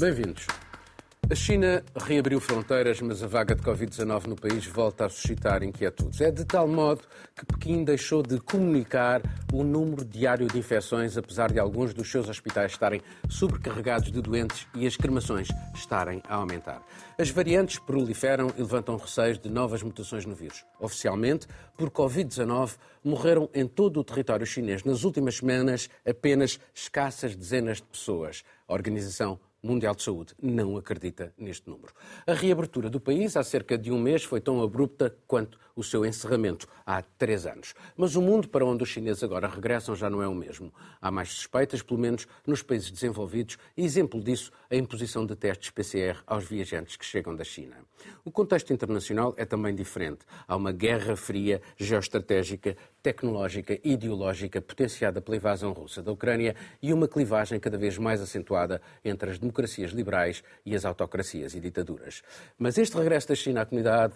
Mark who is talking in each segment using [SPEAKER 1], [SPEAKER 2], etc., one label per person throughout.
[SPEAKER 1] Bem-vindos. A China reabriu fronteiras, mas a vaga de Covid-19 no país volta a suscitar inquietudes. É de tal modo que Pequim deixou de comunicar o número diário de infecções, apesar de alguns dos seus hospitais estarem sobrecarregados de doentes e as cremações estarem a aumentar. As variantes proliferam e levantam receios de novas mutações no vírus. Oficialmente, por Covid-19, morreram em todo o território chinês nas últimas semanas apenas escassas dezenas de pessoas. A Organização Mundial de Saúde não acredita neste número. A reabertura do país há cerca de um mês foi tão abrupta quanto o seu encerramento há três anos. Mas o mundo para onde os chineses agora regressam já não é o mesmo. Há mais suspeitas, pelo menos nos países desenvolvidos, e exemplo disso a imposição de testes PCR aos viajantes que chegam da China. O contexto internacional é também diferente. Há uma guerra fria, geoestratégica, tecnológica e ideológica potenciada pela invasão russa da Ucrânia e uma clivagem cada vez mais acentuada entre as democracias liberais e as autocracias e ditaduras. Mas este regresso da China à comunidade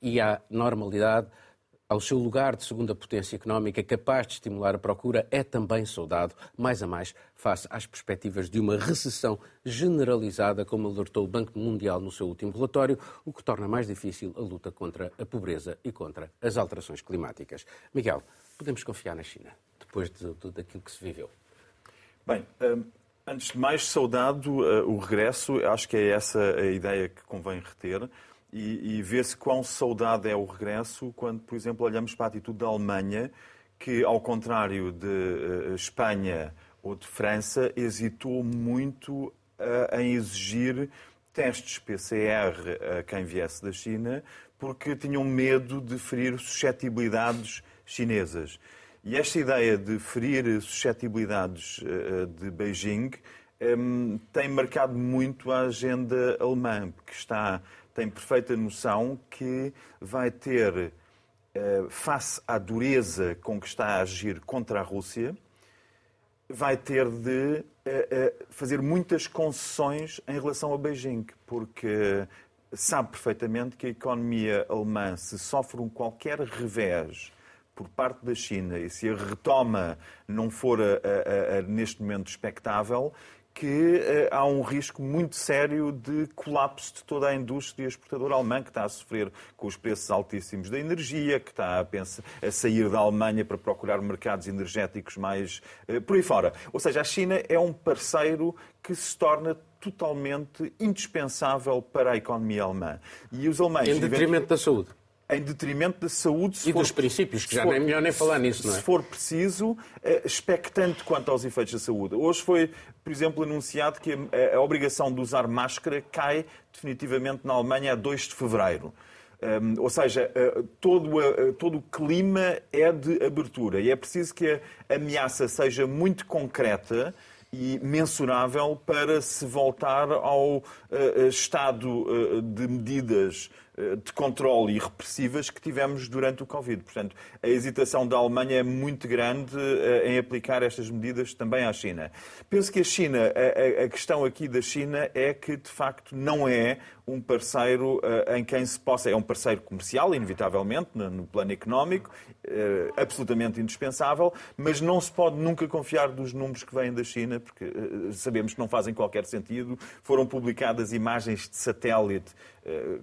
[SPEAKER 1] e à normalidade, ao seu lugar de segunda potência económica capaz de estimular a procura, é também saudado, mais a mais, face às perspectivas de uma recessão generalizada, como alertou o Banco Mundial no seu último relatório, o que torna mais difícil a luta contra a pobreza e contra as alterações climáticas. Miguel, podemos confiar na China, depois de, de, daquilo que se viveu?
[SPEAKER 2] Bem, hum, antes de mais, saudado uh, o regresso, acho que é essa a ideia que convém reter e, e ver-se quão saudade é o regresso quando, por exemplo, olhamos para a atitude da Alemanha, que, ao contrário de uh, Espanha ou de França, hesitou muito uh, em exigir testes PCR a quem viesse da China, porque tinham medo de ferir suscetibilidades chinesas. E esta ideia de ferir suscetibilidades uh, de Beijing um, tem marcado muito a agenda alemã, porque está tem perfeita noção que vai ter, eh, face à dureza com que está a agir contra a Rússia, vai ter de eh, eh, fazer muitas concessões em relação a Beijing, porque sabe perfeitamente que a economia alemã, se sofre um qualquer revés por parte da China e se a retoma não for a, a, a, neste momento expectável, que uh, há um risco muito sério de colapso de toda a indústria exportadora alemã, que está a sofrer com os preços altíssimos da energia, que está a, pensar, a sair da Alemanha para procurar mercados energéticos mais uh, por aí fora. Ou seja, a China é um parceiro que se torna totalmente indispensável para a economia alemã.
[SPEAKER 1] E os alemães... Em detrimento da saúde
[SPEAKER 2] em detrimento da saúde.
[SPEAKER 1] e for, dos princípios, que já for, nem é melhor nem falar nisso, não é?
[SPEAKER 2] Se for preciso, eh, expectante quanto aos efeitos da saúde. Hoje foi, por exemplo, anunciado que a, a obrigação de usar máscara cai definitivamente na Alemanha a 2 de fevereiro. Um, ou seja, uh, todo, uh, todo o clima é de abertura e é preciso que a ameaça seja muito concreta e mensurável para se voltar ao uh, estado de medidas eh, de controle e repressivas que tivemos durante o Covid. Portanto, a hesitação da Alemanha é muito grande eh, em aplicar estas medidas também à China. Penso que a China, a, questão aqui da China é que, de facto, não é um parceiro em quem se possa. É um parceiro comercial, inevitavelmente, no plano económico, eh, absolutamente indispensável, mas não se pode nunca confiar dos números que vêm da China, porque sabemos que não fazem qualquer sentido. Foram publicadas imagens de satélite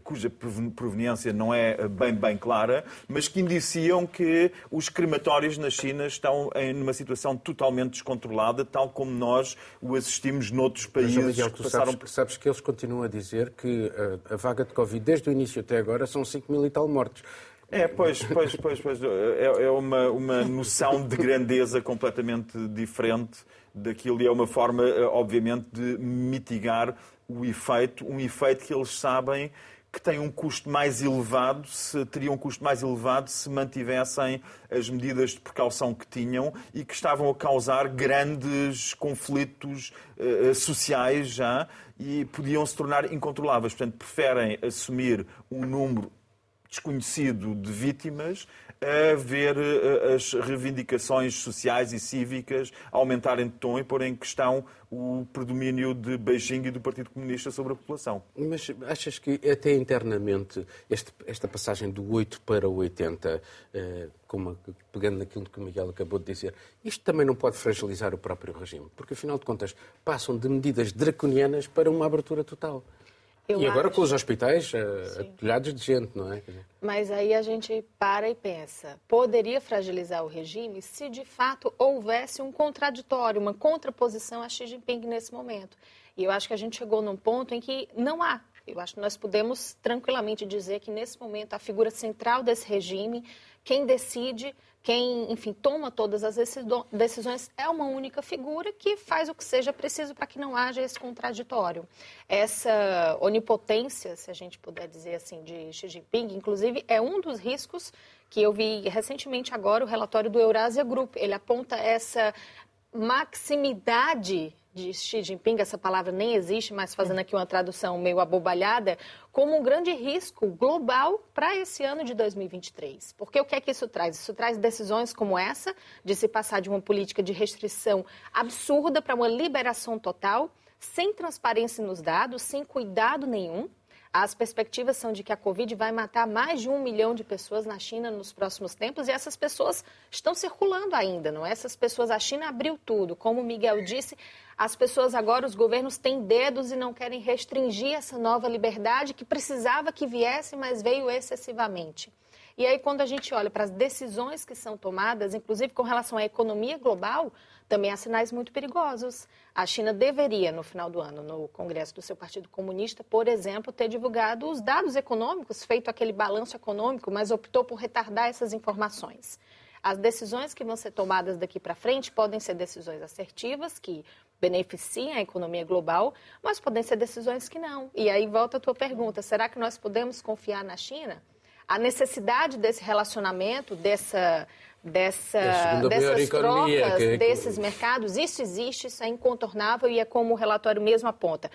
[SPEAKER 2] cuja proveniência não é bem, bem clara, mas que indiciam que os crematórios na China estão em uma situação totalmente descontrolada, tal como nós o assistimos noutros países mas,
[SPEAKER 1] Miguel, que passaram... Sabes, sabes que eles continuam a dizer que a, a vaga de Covid, desde o início até agora, são 5 mil e tal mortos.
[SPEAKER 2] É, pois, pois, pois, pois é, é uma, uma noção de grandeza completamente diferente daquilo e é uma forma, obviamente, de mitigar o efeito, um efeito que eles sabem que tem um custo mais elevado, se teria um custo mais elevado se mantivessem as medidas de precaução que tinham e que estavam a causar grandes conflitos uh, sociais já e podiam se tornar incontroláveis. Portanto, preferem assumir um número desconhecido de vítimas a ver eh, as reivindicações sociais e cívicas aumentarem de tom e pôr em questão o predomínio de Beijing e do Partido Comunista sobre a população.
[SPEAKER 1] Mas achas que até internamente este, esta passagem do 8 para o 80, eh, como, pegando naquilo que o Miguel acabou de dizer, isto também não pode fragilizar o próprio regime? Porque, afinal de contas, passam de medidas draconianas para uma abertura total. Eu e agora acho... com os hospitais uh, atulhados de gente, não é?
[SPEAKER 3] Mas aí a gente para e pensa: poderia fragilizar o regime se de fato houvesse um contraditório, uma contraposição a Xi Jinping nesse momento. E eu acho que a gente chegou num ponto em que não há. Eu acho que nós podemos tranquilamente dizer que nesse momento a figura central desse regime, quem decide quem, enfim, toma todas as decisões é uma única figura que faz o que seja preciso para que não haja esse contraditório. Essa onipotência, se a gente puder dizer assim, de Xi Jinping, inclusive, é um dos riscos que eu vi recentemente agora, o relatório do Eurasia Group. Ele aponta essa maximidade de Xi Jinping, essa palavra nem existe, mas fazendo aqui uma tradução meio abobalhada, como um grande risco global para esse ano de 2023. Porque o que é que isso traz? Isso traz decisões como essa, de se passar de uma política de restrição absurda para uma liberação total, sem transparência nos dados, sem cuidado nenhum. As perspectivas são de que a Covid vai matar mais de um milhão de pessoas na China nos próximos tempos e essas pessoas estão circulando ainda, não é? Essas pessoas, a China abriu tudo. Como o Miguel disse, as pessoas agora, os governos têm dedos e não querem restringir essa nova liberdade que precisava que viesse, mas veio excessivamente. E aí, quando a gente olha para as decisões que são tomadas, inclusive com relação à economia global, também há sinais muito perigosos. A China deveria, no final do ano, no Congresso do seu Partido Comunista, por exemplo, ter divulgado os dados econômicos, feito aquele balanço econômico, mas optou por retardar essas informações. As decisões que vão ser tomadas daqui para frente podem ser decisões assertivas, que beneficiem a economia global, mas podem ser decisões que não. E aí volta a tua pergunta: será que nós podemos confiar na China? A necessidade desse relacionamento, dessa dessa, é dessas trocas, que... desses mercados, isso existe, isso é incontornável e é como o relatório mesmo aponta.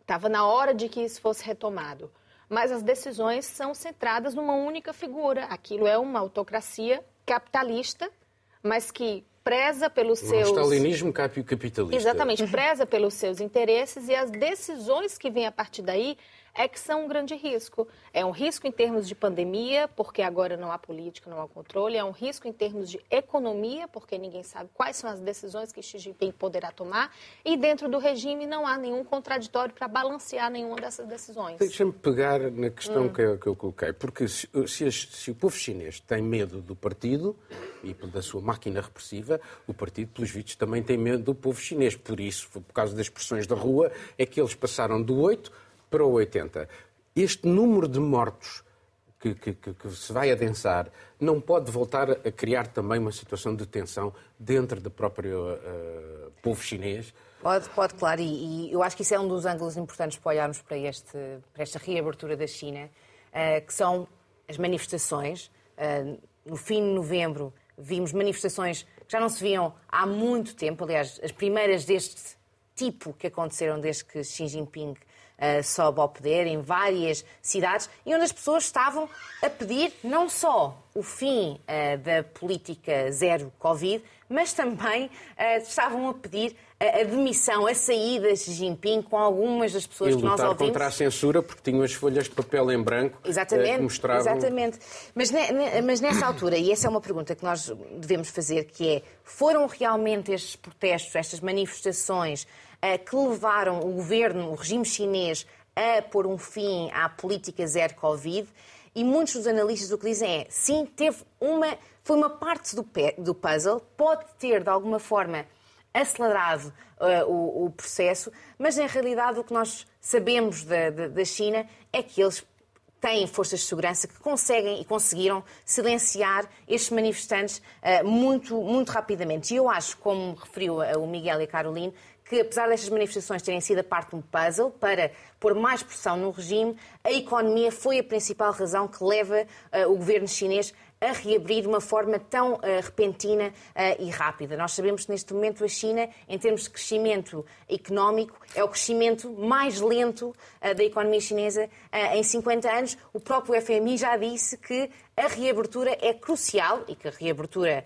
[SPEAKER 3] Estava na hora de que isso fosse retomado. Mas as decisões são centradas numa única figura. Aquilo é uma autocracia capitalista, mas que preza pelos
[SPEAKER 1] um
[SPEAKER 3] seus.
[SPEAKER 1] stalinismo capitalista.
[SPEAKER 3] Exatamente, preza pelos seus interesses e as decisões que vêm a partir daí é que são um grande risco. É um risco em termos de pandemia, porque agora não há política, não há controle. É um risco em termos de economia, porque ninguém sabe quais são as decisões que Xi Jinping poderá tomar. E dentro do regime não há nenhum contraditório para balancear nenhuma dessas decisões.
[SPEAKER 1] Deixa-me pegar na questão hum. que, eu, que, eu, coloquei, porque se, se, se o povo chinês tem medo do partido e da sua máquina repressiva, o partido, pelos vistos, também tem medo do povo chinês. Por isso, por causa das pressões da rua, é que eles passaram do 8 para o 80. Este número de mortos que, que, que, se vai adensar não pode voltar a criar também uma situação de tensão dentro do próprio uh, povo chinês?
[SPEAKER 4] Pode, pode, claro, e, e, eu acho que isso é um dos ângulos importantes para olharmos para, este, para esta reabertura da China, uh, que são as manifestações. Uh, no fim de novembro vimos manifestações que já não se viam há muito tempo, aliás, as primeiras deste tipo que aconteceram desde que Xi Jinping uh, sobe ao poder em várias cidades e onde as pessoas estavam a pedir não só o fim uh, da política zero Covid, mas também uh, estavam a pedir a demissão, a saída de Xi Jinping com algumas das pessoas
[SPEAKER 1] e
[SPEAKER 4] que nós ouvimos.
[SPEAKER 1] contra a censura porque tinham as folhas de papel em branco
[SPEAKER 4] exatamente,
[SPEAKER 1] que mostravam...
[SPEAKER 4] Exatamente. Mas, mas nessa altura, e essa é uma pergunta que nós devemos fazer, que é, foram realmente estes protestos, estas manifestações que levaram o governo, o regime chinês, a pôr um fim à política zero Covid. E muitos dos analistas o que dizem é, sim, teve uma, foi uma parte do, do puzzle, pode ter, de alguma forma, acelerado uh, o, o, processo, mas, em realidade, o que nós sabemos da, da, da China é que eles têm forças de segurança que conseguem e conseguiram silenciar estes manifestantes uh, muito, muito rapidamente. E eu acho, como referiu o Miguel e a Caroline, que, apesar destas manifestações terem sido a parte de um puzzle para pôr mais pressão no regime, a economia foi a principal razão que leva uh, o governo chinês a reabrir de uma forma tão uh, repentina uh, e rápida. Nós sabemos que neste momento a China, em termos de crescimento económico, é o crescimento mais lento uh, da economia chinesa em 50 anos. O próprio FMI já disse que a reabertura é crucial e que a reabertura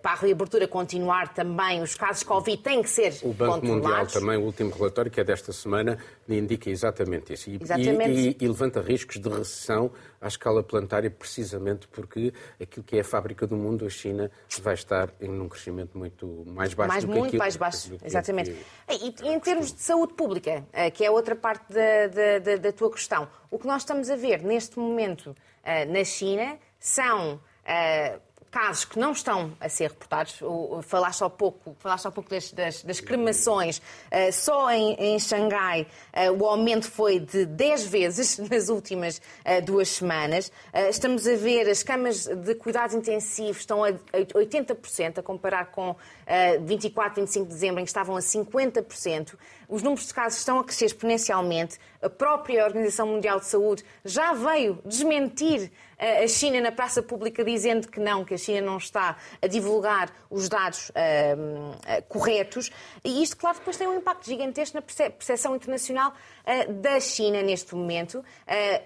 [SPEAKER 4] para a reabertura continuar também, os casos Covid têm que ser
[SPEAKER 1] O Banco Mundial também, o último relatório, que é desta semana, indica exatamente isso. E,
[SPEAKER 4] exatamente.
[SPEAKER 1] E, e, levanta riscos de recessão à escala planetária, precisamente porque aquilo que é a fábrica do mundo, a China, vai estar em um crescimento muito mais baixo
[SPEAKER 4] mais,
[SPEAKER 1] do
[SPEAKER 4] que
[SPEAKER 1] muito
[SPEAKER 4] aquilo. mais baixo, exatamente. E, e, em termos de saúde pública, eh, que é outra parte da, da, da, tua questão, o que nós estamos a ver neste momento eh, na China são casos que não estão a ser reportados. Falaste há pouco, falaste há pouco das, das, das cremações. Uh, só em, em Xangai uh, o aumento foi de 10 vezes nas últimas uh, duas semanas. estamos a ver as camas de cuidados intensivos estão a 80%, a comparar com 24, 25 de dezembro, em que estavam a 50%. Os números de casos estão a crescer exponencialmente. A própria Organização Mundial de Saúde já veio desmentir a China na praça pública dizendo que não, que a China não está a divulgar os dados uh, uh, corretos. E isto, claro, depois tem um impacto gigantesco na percepção internacional da China neste momento.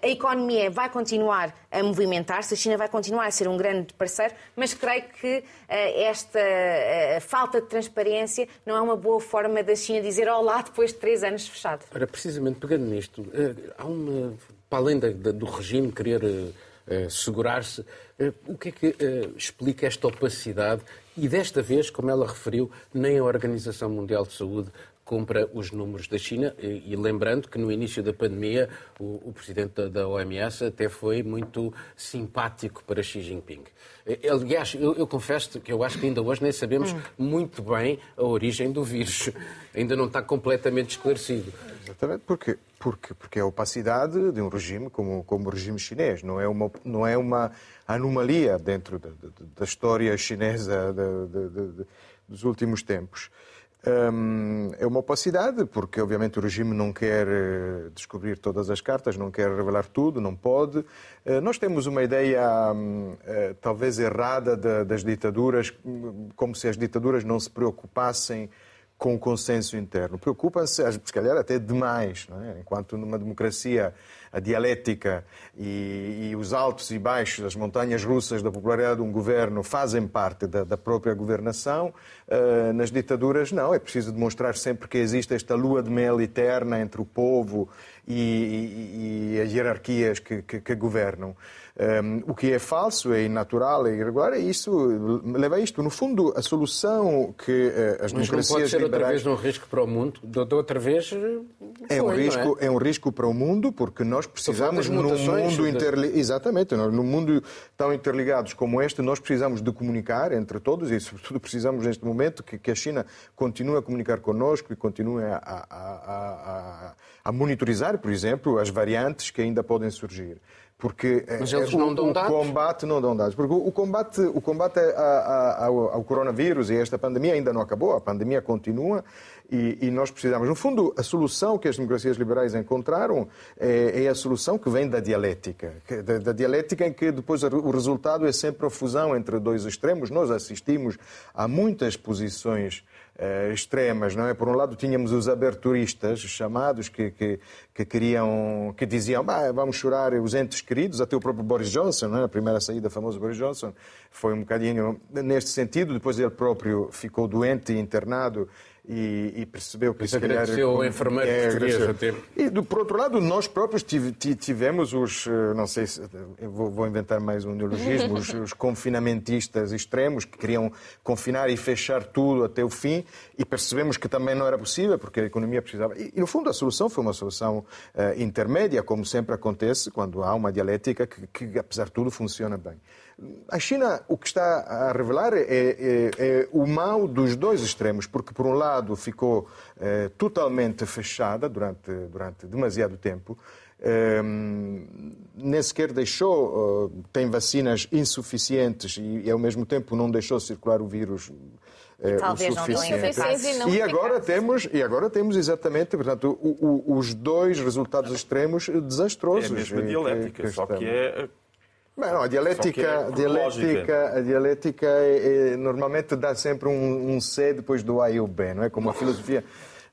[SPEAKER 4] a economia vai continuar a movimentar-se, a China vai continuar a ser um grande parceiro, mas creio que esta falta de transparência não é uma boa forma da China dizer olá depois de três anos fechado.
[SPEAKER 1] Ora, precisamente pegando nisto, há uma, para além do regime querer eh, segurar-se. O que é que explica esta opacidade? E desta vez, como ela referiu, nem a Organização Mundial de Saúde cumpra os números da China. E, e lembrando que no início da pandemia o, o presidente da, da, OMS até foi muito simpático para Xi Jinping. Aliás, eu, eu confesso que eu acho que ainda hoje nem sabemos hum. muito bem a origem do vírus. Ainda não está completamente esclarecido.
[SPEAKER 5] Exatamente, porque porque, porque é a opacidade de um regime como, como o regime chinês. Não é uma, não é uma anomalia dentro da, da história chinesa de, de, dos últimos tempos. É uma opacidade, porque obviamente o regime não quer eh, descobrir todas as cartas, não quer revelar tudo, não pode. Uh, nós temos uma ideia eh, talvez errada das ditaduras, como se as ditaduras não se preocupassem com o consenso interno. Preocupam-se, se calhar, até demais. É? Enquanto numa democracia a dialética e, e, os altos e baixos, as montanhas russas da popularidade de um governo fazem parte da, da própria governação, uh, nas ditaduras não. É preciso demonstrar sempre que existe esta lua de mel eterna entre o povo e, e, e as hierarquias que, que, que governam. Um, o que é falso, é inatural, é irregular, é isso, leva a isto. No fundo, a solução que uh, as Mas democracias
[SPEAKER 1] não pode ser
[SPEAKER 5] liberais...
[SPEAKER 1] outra vez um risco para o mundo? De outra vez
[SPEAKER 5] é, é um risco, é? é? um risco para o mundo, porque nós precisamos num mundo interli... exatamente, num mundo tão interligados como este, nós precisamos de comunicar entre todos e, sobretudo, precisamos neste momento que, que a China continue a comunicar connosco e continue a, a, a, a monitorizar, por exemplo, as variantes que ainda podem surgir. Porque
[SPEAKER 1] eh, Mas eles não dão dados?
[SPEAKER 5] O combate não dão dados. Porque o combate, o combate ao, ao, coronavírus e a esta pandemia ainda não acabou. A pandemia continua e, e, nós precisamos. No fundo, a solução que as democracias liberais encontraram é, é a solução que vem da dialética. Da, da, dialética em que depois o resultado é sempre a fusão entre dois extremos. Nós assistimos a muitas posições uh, extremas, não é? Por um lado tínhamos os aberturistas chamados que, que, que queriam, que diziam, vamos chorar os entes queridos, até o próprio Boris Johnson, não é? A primeira saída famoso Boris Johnson foi um bocadinho neste sentido, depois ele próprio ficou doente e internado e, e percebeu que
[SPEAKER 1] Isso se calhar... o enfermeiro é, português a tempo.
[SPEAKER 5] E, do, por outro lado, nós próprios tivemos os, eh, não sei se, vou, vou inventar mais um neologismo, os, os, confinamentistas extremos que queriam confinar e fechar tudo até o fim e percebemos que também não era possível porque a economia precisava... E, e no fundo, a solução foi uma solução uh, intermédia, como sempre acontece quando há uma dialética que, que apesar de tudo, funciona bem. A China, o que está a revelar é, é, é, o mal dos dois extremos, porque, por um lado, ficou é, totalmente fechada durante, durante demasiado tempo, é, nem sequer deixou, tem vacinas insuficientes e, e, ao mesmo tempo, não deixou circular o vírus
[SPEAKER 4] é, talvez o suficiente.
[SPEAKER 5] Não e, agora temos e agora temos exatamente, portanto, o, o, os dois resultados extremos desastrosos. É
[SPEAKER 2] a mesma dialética, só que é
[SPEAKER 5] Bem, não, a dialética, dialética, a dialética é, é, normalmente dá sempre um, um C depois do A e o B, não é? Como a filosofia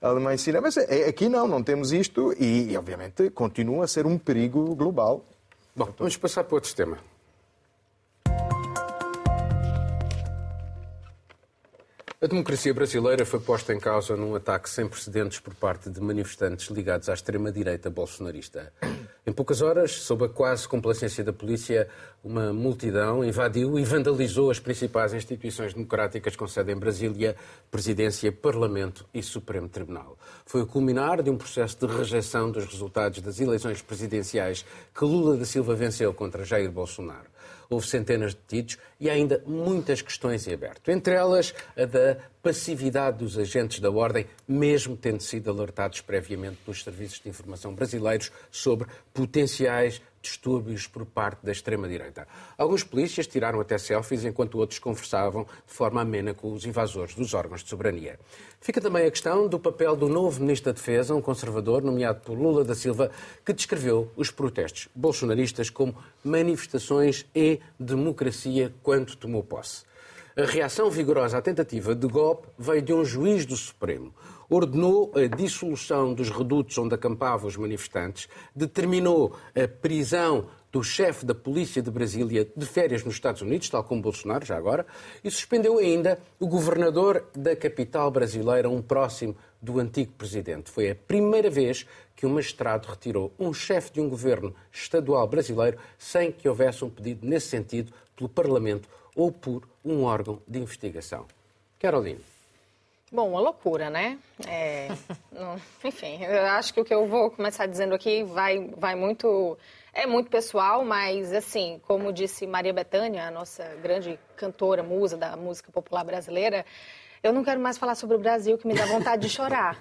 [SPEAKER 5] alemã ensina. Mas é, aqui não, não temos isto e, e, obviamente, continua a ser um perigo global.
[SPEAKER 1] Bom, vamos passar para outro tema. A democracia brasileira foi posta em causa num ataque sem precedentes por parte de manifestantes ligados à extrema-direita bolsonarista. Em poucas horas, sob a quase complacência da polícia, uma multidão invadiu e vandalizou as principais instituições democráticas com sede em Brasília, Presidência, Parlamento e Supremo Tribunal. Foi o culminar de um processo de rejeição dos resultados das eleições presidenciais que Lula da Silva venceu contra Jair Bolsonaro houve centenas de detidos e ainda muitas questões em aberto. Entre elas, a da passividade dos agentes da ordem, mesmo tendo sido alertados previamente pelos serviços de informação brasileiros sobre potenciais distúrbios por parte da extrema-direita. Alguns polícias tiraram até selfies enquanto outros conversavam de forma amena com os invasores dos órgãos de soberania. Fica também a questão do papel do novo Ministro da Defesa, um conservador nomeado por Lula da Silva, que descreveu os protestos bolsonaristas como manifestações e democracia quando tomou posse. A reação vigorosa à tentativa de golpe veio de um juiz do Supremo ordenou a dissolução dos redutos onde acampavam os manifestantes, determinou a prisão do chefe da polícia de Brasília de férias nos Estados Unidos, tal como Bolsonaro, já agora, e suspendeu ainda o governador da capital brasileira, um próximo do antigo presidente. Foi a primeira vez que um magistrado retirou um chefe de um governo estadual brasileiro sem que houvesse um pedido nesse sentido pelo Parlamento ou por um órgão de investigação. Caroline.
[SPEAKER 3] Bom, uma loucura, né? É, não, enfim, eu acho que o que eu vou começar dizendo aqui vai, vai muito. É muito pessoal, mas, assim, como disse Maria Bethânia, a nossa grande cantora, musa da música popular brasileira, eu não quero mais falar sobre o Brasil, que me dá vontade de chorar.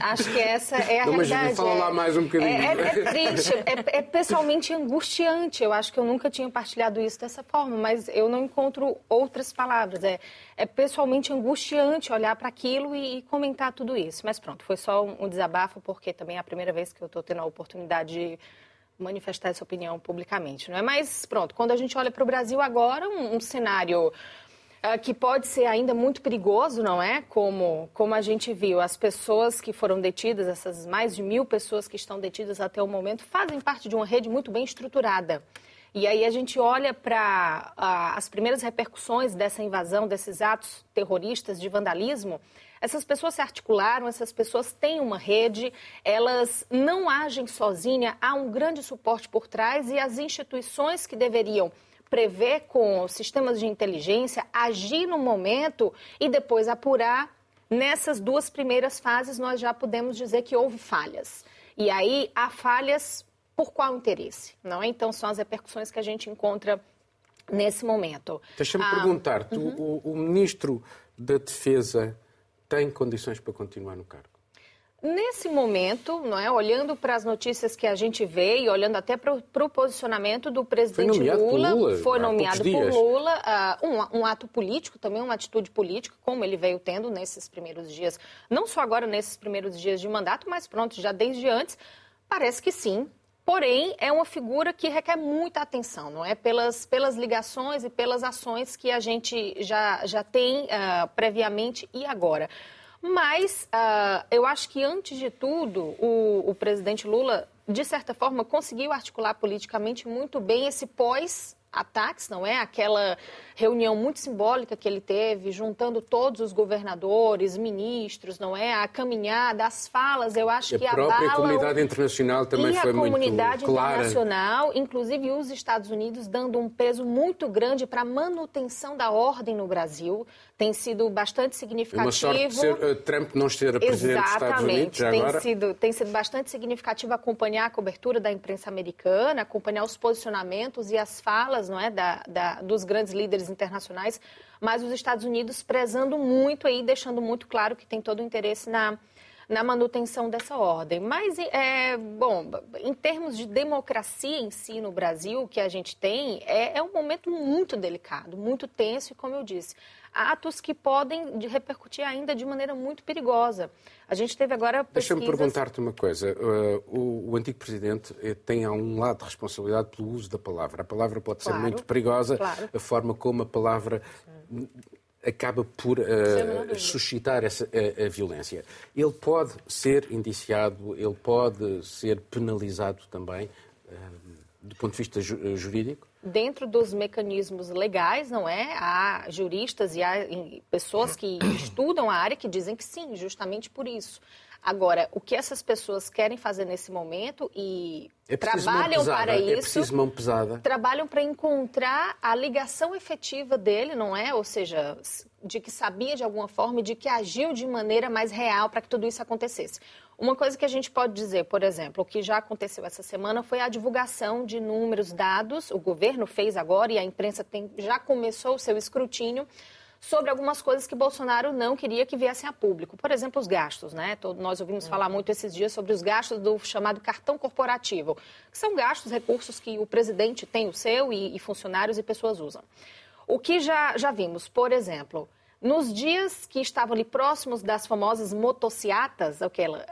[SPEAKER 3] Acho que essa é a não, realidade. Mas
[SPEAKER 1] fala
[SPEAKER 3] é,
[SPEAKER 1] lá mais um bocadinho.
[SPEAKER 3] É, é, é triste, é, é, pessoalmente angustiante. Eu acho que eu nunca tinha partilhado isso dessa forma, mas eu não encontro outras palavras. É, é pessoalmente angustiante olhar para aquilo e, e, comentar tudo isso. Mas pronto, foi só um, um desabafo, porque também é a primeira vez que eu estou tendo a oportunidade de manifestar essa opinião publicamente, não é? Mas pronto, quando a gente olha para o Brasil agora, um, um cenário que pode ser ainda muito perigoso, não é? Como, como a gente viu, as pessoas que foram detidas, essas mais de mil pessoas que estão detidas até o momento, fazem parte de uma rede muito bem estruturada. E aí a gente olha para as primeiras repercussões dessa invasão, desses atos terroristas de vandalismo. Essas pessoas se articularam, essas pessoas têm uma rede, elas não agem sozinhas, há um grande suporte por trás e as instituições que deveriam prever com sistemas de inteligência, agir no momento e depois apurar. Nessas duas primeiras fases, nós já podemos dizer que houve falhas. E aí, há falhas por qual interesse? Não é? Então, são as repercussões que a gente encontra nesse momento.
[SPEAKER 1] Deixa-me ah, perguntar, uhum. o, o ministro da Defesa tem condições para continuar no cargo?
[SPEAKER 3] Nesse momento, não é, olhando para as notícias que a gente vê e olhando até para o posicionamento do presidente
[SPEAKER 1] foi
[SPEAKER 3] Lula,
[SPEAKER 1] Lula,
[SPEAKER 3] foi nomeado por Lula, uh, um, um, ato político, também uma atitude política, como ele veio tendo nesses primeiros dias, não só agora nesses primeiros dias de mandato, mas pronto, já desde antes, parece que sim. Porém, é uma figura que requer muita atenção, não é? Pelas, pelas ligações e pelas ações que a gente já, já tem uh, previamente e agora. Mas uh, eu acho que, antes de tudo, o, o presidente Lula, de certa forma, conseguiu articular politicamente muito bem esse pós ataques, não é? Aquela reunião muito simbólica que ele teve, juntando todos os governadores, ministros, não é? A caminhada, as falas, eu acho
[SPEAKER 1] e
[SPEAKER 3] que
[SPEAKER 1] a própria comunidade internacional também foi muito clara.
[SPEAKER 3] E a comunidade internacional, inclusive os Estados Unidos, dando um peso muito grande para a manutenção da ordem no Brasil, tem sido bastante significativo. Uma
[SPEAKER 1] sorte de ser, uh, Trump não ser presidente
[SPEAKER 3] Exatamente.
[SPEAKER 1] dos Estados Unidos
[SPEAKER 3] tem
[SPEAKER 1] agora.
[SPEAKER 3] Sido, tem sido bastante significativo acompanhar a cobertura da imprensa americana, acompanhar os posicionamentos e as falas não é, da, da, dos grandes líderes internacionais, mas os Estados Unidos prezando muito aí, deixando muito claro que tem todo o interesse na, na manutenção dessa ordem. Mas, é, bom, em termos de democracia em si no Brasil, o que a gente tem é, é um momento muito delicado, muito tenso e, como eu disse, atos que podem repercutir ainda de maneira muito perigosa. A gente teve agora pesquisas...
[SPEAKER 1] Deixa-me perguntar-te uma coisa. Uh, o, o, antigo presidente eh, tem, a um lado, de responsabilidade pelo uso da palavra. A palavra pode claro, ser muito perigosa, claro. a forma como a palavra acaba por uh, suscitar essa, a, a, violência. Ele pode ser indiciado, ele pode ser penalizado também, uh, do ponto de vista ju jurídico?
[SPEAKER 3] dentro dos mecanismos legais, não é? Há juristas e há pessoas que estudam a área que dizem que sim, justamente por isso. Agora, o que essas pessoas querem fazer nesse momento e
[SPEAKER 1] é
[SPEAKER 3] trabalham para
[SPEAKER 1] é
[SPEAKER 3] isso. É
[SPEAKER 1] pesada.
[SPEAKER 3] Trabalham para encontrar a ligação efetiva dele, não é? Ou seja, de que sabia de alguma forma e de que agiu de maneira mais real para que tudo isso acontecesse. Uma coisa que a gente pode dizer, por exemplo, o que já aconteceu essa semana foi a divulgação de números, dados. O governo fez agora e a imprensa tem, já começou o seu escrutínio sobre algumas coisas que Bolsonaro não queria que viessem a público. Por exemplo, os gastos, né? Todo, nós ouvimos é. falar muito esses dias sobre os gastos do chamado cartão corporativo, que são gastos, recursos que o presidente tem o seu e, e funcionários e pessoas usam. O que já, já vimos, por exemplo, nos dias que estavam ali próximos das famosas motociatas,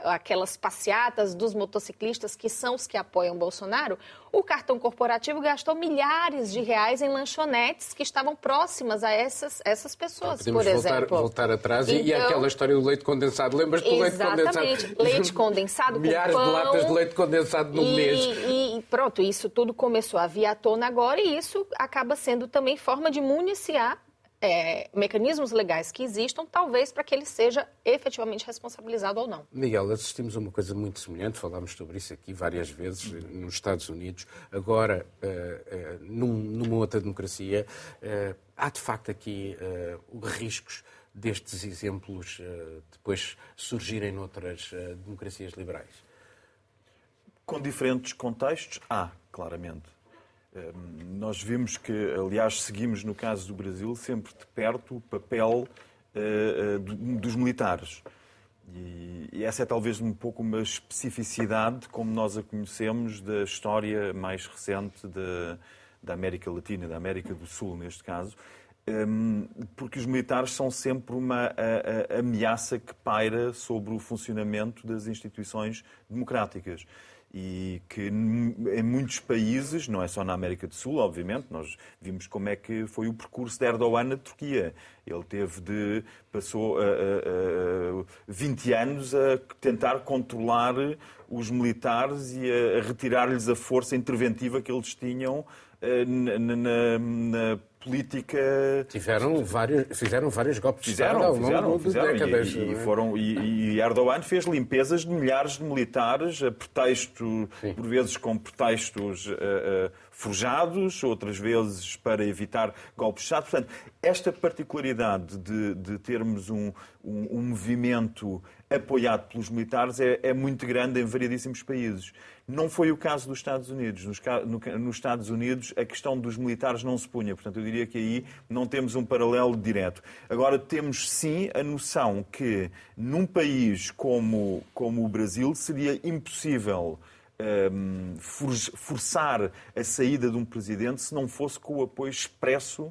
[SPEAKER 3] aquelas passeatas dos motociclistas que são os que apoiam Bolsonaro, o cartão corporativo gastou milhares de reais em lanchonetes que estavam próximas a essas, essas pessoas,
[SPEAKER 1] por
[SPEAKER 3] voltar,
[SPEAKER 1] exemplo. voltar atrás então, e aquela história do leite condensado. Lembras do leite condensado?
[SPEAKER 3] Exatamente. Leite condensado
[SPEAKER 1] Milhares
[SPEAKER 3] pão,
[SPEAKER 1] de latas de leite condensado no
[SPEAKER 3] e,
[SPEAKER 1] mês.
[SPEAKER 3] E pronto, isso tudo começou a vir à tona agora e isso acaba sendo também forma de municiar é, mecanismos legais que existam, talvez para que ele seja efetivamente responsabilizado ou não.
[SPEAKER 1] Miguel, assistimos a uma coisa muito semelhante, falámos sobre isso aqui várias vezes nos Estados Unidos, agora uh, uh, num, numa outra democracia. Uh, há de facto aqui riscos destes exemplos depois surgirem noutras democracias liberais?
[SPEAKER 2] Com diferentes contextos, há, claramente. Nós vimos que, aliás, seguimos no caso do Brasil sempre de perto o papel uh, uh, dos militares. E, essa é talvez um pouco uma especificidade, como nós a conhecemos, da história mais recente de, da América Latina, da América do Sul, neste caso, um, porque os militares são sempre uma a, a, ameaça que paira sobre o funcionamento das instituições democráticas e que em muitos países, não é só na América do Sul, obviamente, nós vimos como é que foi o percurso de Erdogan na Turquia. Ele teve de, passou a, a, a 20 anos a tentar controlar os militares e a, retirar-lhes a força interventiva que eles tinham na, na, na política.
[SPEAKER 1] Tiveram vários, fizeram vários golpes
[SPEAKER 2] fizeram,
[SPEAKER 1] de Estado
[SPEAKER 2] ao longo fizeram,
[SPEAKER 1] de décadas.
[SPEAKER 2] E, e, é? foram, e, e, Erdogan fez limpezas de milhares de militares, a pretexto, Sim. por vezes com pretextos uh, uh, forjados, outras vezes para evitar golpes de Estado. Portanto, esta particularidade de, de termos um, um, um movimento apoiado pelos militares é, é muito grande em variedíssimos países. Não foi o caso dos Estados Unidos. Nos, no, nos, Estados Unidos, a questão dos militares não se punha. Portanto, eu diria que aí não temos um paralelo direto. Agora, temos sim a noção que num país como, como o Brasil seria impossível. Um, forçar a saída de um presidente se não fosse com o apoio expresso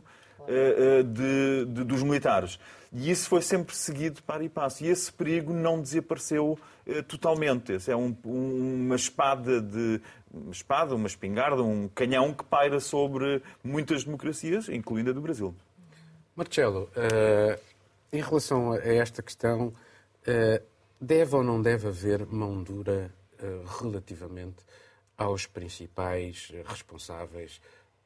[SPEAKER 2] de, de, dos militares. E isso foi sempre seguido para e passo. E esse perigo não desapareceu eh, totalmente. Esse é um, uma espada de uma espada, uma espingarda, um canhão que paira sobre muitas democracias, incluindo a do Brasil.
[SPEAKER 1] Marcelo, uh, em relação a esta questão, uh, deve ou não deve haver mão dura uh, relativamente aos principais responsáveis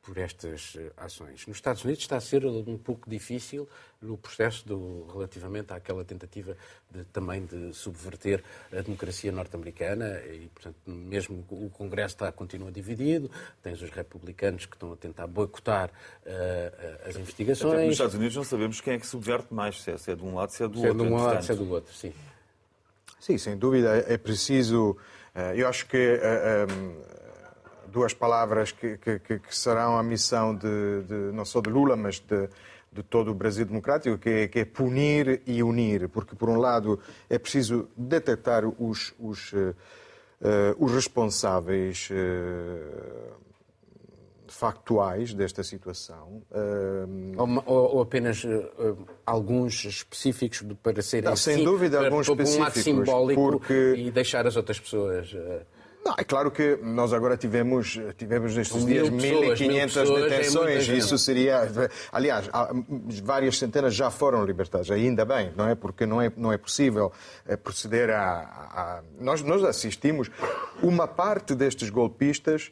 [SPEAKER 1] por estas eh, ações. Nos Estados Unidos está a ser um pouco difícil o processo do, relativamente àquela tentativa de, também de subverter a democracia norte-americana e, portanto, mesmo o Congresso está, continua dividido, tens os republicanos que estão a tentar boicotar uh, as investigações. Até
[SPEAKER 2] nos Estados Unidos não sabemos quem é que subverte mais, se é, se é de um lado, se é do
[SPEAKER 1] se
[SPEAKER 2] outro.
[SPEAKER 1] Se é de um lado, se é do outro, sim.
[SPEAKER 5] Sim, sem dúvida, é preciso... Eu acho que duas palavras que, que, que serão a missão de, de, não só de Lula, mas de, de todo o Brasil democrático, que é, que é, punir e unir, porque, por um lado, é preciso detectar os, os, uh, os responsáveis uh, factuais desta situação.
[SPEAKER 1] Uh, ou, ou, apenas alguns específicos para serem...
[SPEAKER 5] Não, sem sim, dúvida, alguns para, específicos.
[SPEAKER 1] um ato simbólico
[SPEAKER 5] porque...
[SPEAKER 1] e deixar as outras pessoas...
[SPEAKER 5] Não, é claro que nós agora tivemos, tivemos nestes dias 1.500 é detenções. É isso seria. Aliás, várias centenas já foram libertadas, ainda bem, não é? Porque não é, não é possível eh, proceder a. a... Nós, nós assistimos uma parte destes golpistas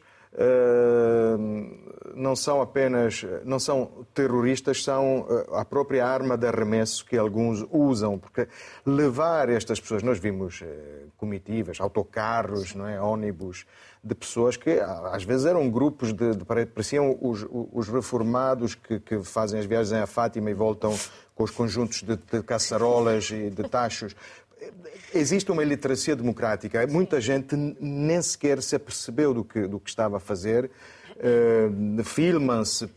[SPEAKER 5] não são apenas não são terroristas, são a própria arma de arremesso que alguns usam, porque levar estas pessoas, nós vimos eh, comitivas, autocarros, não é, ônibus de pessoas que às vezes eram grupos de, de pareciam os, os reformados que, que, fazem as viagens a Fátima e voltam com os conjuntos de, de caçarolas e de tachos existe uma iliteracia democrática. Muita gente nem sequer se apercebeu do que, do que estava a fazer. Uh, filmam-se,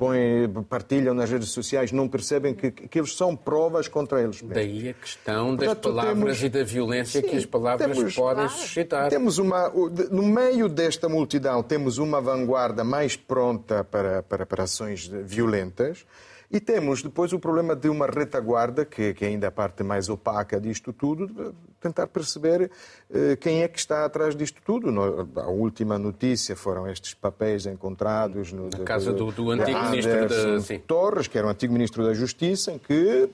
[SPEAKER 5] partilham nas redes sociais, não percebem que, que eles são provas contra eles mesmos.
[SPEAKER 1] Daí a questão das Portanto, palavras temos... e da violência Sim, que as palavras temos... podem suscitar.
[SPEAKER 5] Temos uma, no meio desta multidão, temos uma vanguarda mais pronta para, para, para ações violentas. E temos depois o problema de uma retaguarda, que, que ainda é a parte mais opaca disto tudo, tentar perceber eh, quem é que está atrás disto tudo. No, a última notícia foram estes papéis encontrados
[SPEAKER 1] no, na casa do, do antigo ministro da
[SPEAKER 5] Torres, que era o antigo ministro da Justiça, em que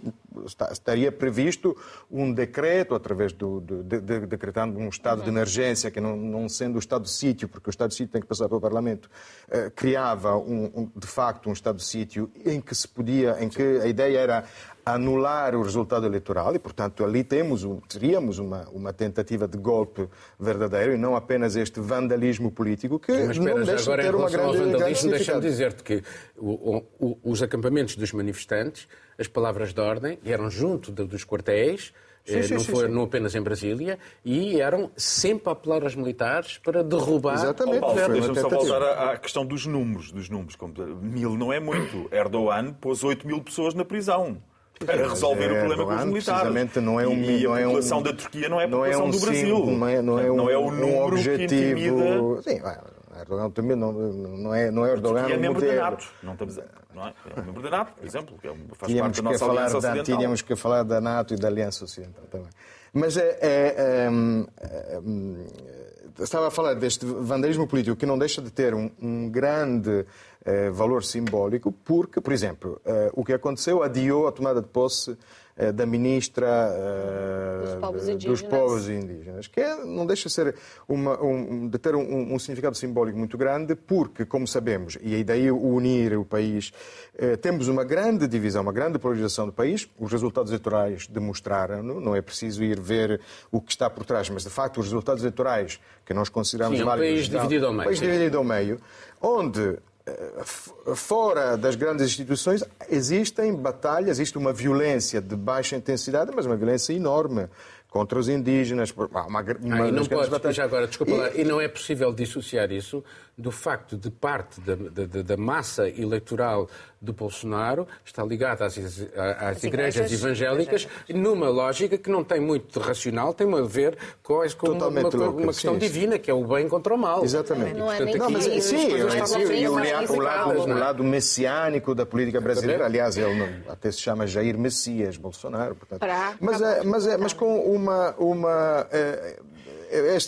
[SPEAKER 5] está, estaria previsto um decreto através do de, de, decretando um estado de emergência que não, não, sendo o estado de sítio, porque o estado de sítio tem que passar pelo Parlamento, eh, criava um, um, de facto um estado de sítio em que se podia, em que a ideia era anular o resultado eleitoral e, portanto, ali temos um, teríamos uma, uma tentativa de golpe verdadeiro e não apenas este vandalismo político que
[SPEAKER 1] Mas,
[SPEAKER 5] não deixa
[SPEAKER 1] agora,
[SPEAKER 5] de ter uma grande,
[SPEAKER 1] vandalismo, deixa-me dizer-te que o, o, os acampamentos dos manifestantes, as palavras de ordem, eram junto de, dos quartéis, Sim, sim, não, sim, foi, não apenas em Brasília, e eram sempre a apelar aos militares para derrubar...
[SPEAKER 5] Exatamente.
[SPEAKER 2] Oh, Deixa-me só voltar à, à, questão dos números. Dos números. Mil não é muito. Erdogan pôs 8 mil pessoas na prisão para resolver é, o problema com os militares.
[SPEAKER 5] Precisamente não é um,
[SPEAKER 2] e,
[SPEAKER 5] não
[SPEAKER 2] a população
[SPEAKER 5] é um,
[SPEAKER 2] da Turquia não é a população é um do Brasil.
[SPEAKER 5] Não é, não é, um, não é o número um objetivo. Sim, Erdogan também não, não é, não é Erdogan
[SPEAKER 2] é membro da NATO. Não estamos a, não é? é membro da NATO, por exemplo, que é faz tínhamos parte da nossa
[SPEAKER 5] falar
[SPEAKER 2] aliança
[SPEAKER 5] da, Tínhamos que falar da NATO e da Aliança Ocidental também. Mas é, é, é, é estava a falar deste vandalismo político que não deixa de ter um, um grande eh, valor simbólico, porque, por exemplo, eh, o que aconteceu adiou a tomada de posse eh, da ministra
[SPEAKER 3] dos povos indígenas,
[SPEAKER 5] dos povos indígenas que é, não deixa de, ser uma, um, de ter um, um, significado simbólico muito grande, porque, como sabemos, e daí unir o país, temos uma grande divisão, uma grande polarização do país, os resultados eleitorais demonstraram, não é preciso ir ver o que está por trás, mas de facto os resultados eleitorais que nós consideramos
[SPEAKER 1] Sim,
[SPEAKER 5] válidos...
[SPEAKER 1] um país dividido ao meio.
[SPEAKER 5] Um país dividido ao meio, onde fora das grandes instituições existem batalhas, existe uma violência de baixa intensidade, mas uma violência enorme contra os indígenas. Uma, uma
[SPEAKER 1] ah, e não pode, batalhas... já agora, desculpa e... lá, e não é possível dissociar isso do facto de parte da, da, da massa eleitoral do Bolsonaro está ligada às, às, às igrejas, igrejas, evangélicas numa lógica que não tem muito de racional, tem a ver com, com uma, uma, uma, questão sim, divina, sim. que é o bem contra o mal.
[SPEAKER 5] Exatamente. Não, é nem não, mas, sim, sim, e o, lado, o, lado, o lado messiânico da política brasileira, aliás, ele não, até se chama Jair Messias Bolsonaro. Portanto, mas, é, mas, é, mas com uma... uma é,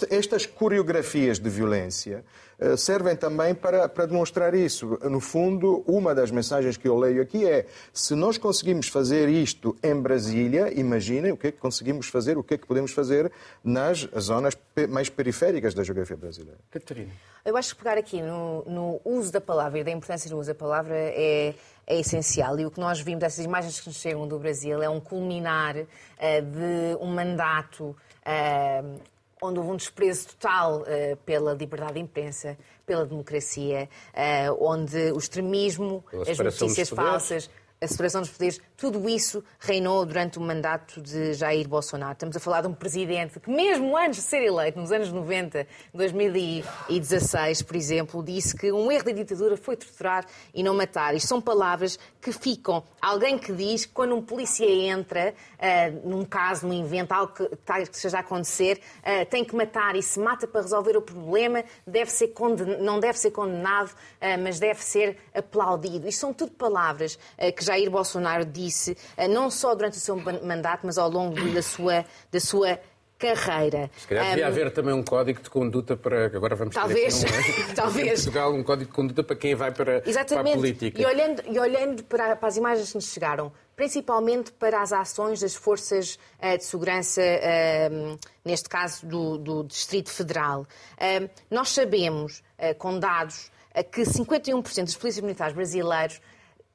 [SPEAKER 5] estas coreografias de violência eh, servem também para, para demonstrar isso. No fundo, uma das mensagens que eu leio aqui é: se nós conseguimos fazer isto em Brasília, imaginem o que é que conseguimos fazer, o que é que podemos fazer nas zonas mais periféricas da geografia brasileira.
[SPEAKER 1] Catarina.
[SPEAKER 4] Eu acho que pegar aqui no, no uso da palavra e da importância do uso da palavra é é essencial. E o que nós vimos dessas imagens que nos chegam do Brasil é um culminar uh, de um mandato uh, onde houve um desprezo total uh, pela liberdade de imprensa, pela democracia, uh, onde o extremismo, as notícias falsas, a separação dos poderes, tudo isso reinou durante o mandato de Jair Bolsonaro. Estamos a falar de um presidente que, mesmo antes de ser eleito, nos anos 90, 2016, por exemplo, disse que um erro da ditadura foi torturar e não matar. Isto são palavras que ficam. Alguém que diz que quando um polícia entra, uh, num caso, num evento, algo que, que esteja a acontecer, uh, tem que matar e se mata para resolver o problema, deve ser conden... não deve ser condenado, uh, mas deve ser aplaudido. Isto são tudo palavras que Jair Bolsonaro disse, eh, não só durante o seu mandato, mas ao longo da sua, da sua carreira.
[SPEAKER 1] Se calhar devia um, haver também um código de conduta para. Agora vamos
[SPEAKER 4] Talvez,
[SPEAKER 1] ter
[SPEAKER 4] talvez. Em
[SPEAKER 1] Portugal, um código de conduta para quem vai para,
[SPEAKER 4] Exatamente.
[SPEAKER 1] para a política.
[SPEAKER 4] E olhando, e olhando para, para, as imagens que nos chegaram, principalmente para as ações das forças uh, de segurança, uh, neste caso do, do Distrito Federal, uh, nós sabemos, com dados, que 51% dos polícias militares brasileiros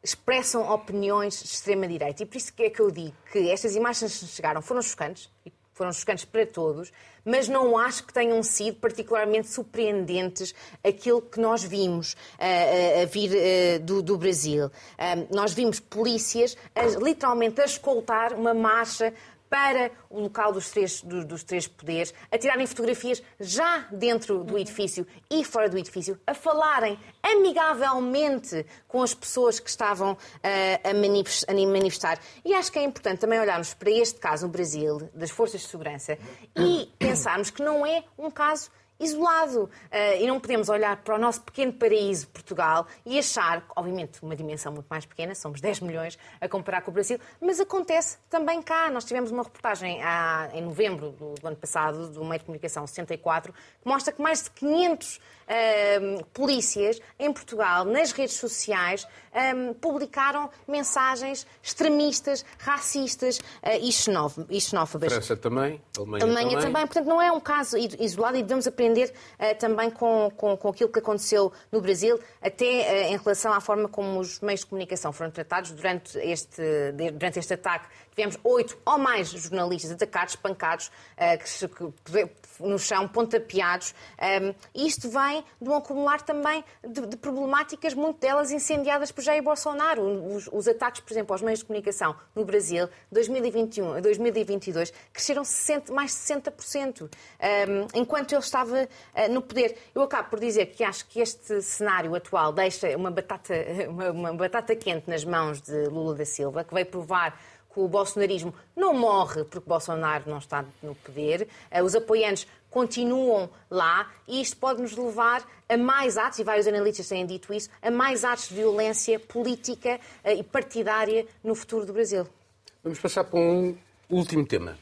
[SPEAKER 4] expressam opiniões de extrema-direita. E por isso é que eu digo que estas imagens que chegaram foram chocantes, foram chocantes para todos, mas não acho que tenham sido particularmente surpreendentes aquilo que nós vimos uh, a vir uh, do, do, Brasil. Nós vimos polícias a, literalmente a escoltar uma marcha para o local dos três, dos, dos três poderes, a tirarem fotografias já dentro do edifício e fora do edifício, a falarem amigavelmente com as pessoas que estavam uh, a manifestar. E acho que é importante também olharmos para este caso no Brasil, das forças de segurança, e pensarmos que não é um caso isolado. Uh, e não podemos olhar para o nosso pequeno paraíso, Portugal, e achar, obviamente, uma dimensão muito mais pequena, somos 10 milhões a comparar com o Brasil, mas acontece também cá. Nós tivemos uma reportagem há, em novembro do, do, ano passado, do meio de comunicação 64, que mostra que mais de 500 uh, polícias em Portugal, nas redes sociais, um, publicaram mensagens extremistas, racistas uh, e, xenófobas.
[SPEAKER 1] França também, Alemanha,
[SPEAKER 4] Alemanha
[SPEAKER 1] também.
[SPEAKER 4] também. Portanto, não é um caso isolado e devemos aprender uh, também com, com, com, aquilo que aconteceu no Brasil, até uh, em relação à forma como os meios de comunicação foram tratados durante este, durante este ataque. Tivemos oito ou mais jornalistas atacados, espancados, que, que, no chão, pontapeados. Um, isto vem de um acumular também de, de problemáticas, muito delas incendiadas por Jair Bolsonaro. Os, os, ataques, por exemplo, aos meios de comunicação no Brasil, 2021 a 2022, cresceram 60, mais de 60%, um, enquanto ele estava uh, no poder. Eu acabo por dizer que acho que este cenário atual deixa uma batata, uma, uma batata quente nas mãos de Lula da Silva, que veio provar o bolsonarismo não morre porque Bolsonaro não está no poder, uh, os apoiantes continuam lá e isto pode nos levar a mais atos, e vários analistas têm dito isso, a mais atos de violência política eh, e partidária no futuro do Brasil.
[SPEAKER 1] Vamos passar para um último tema.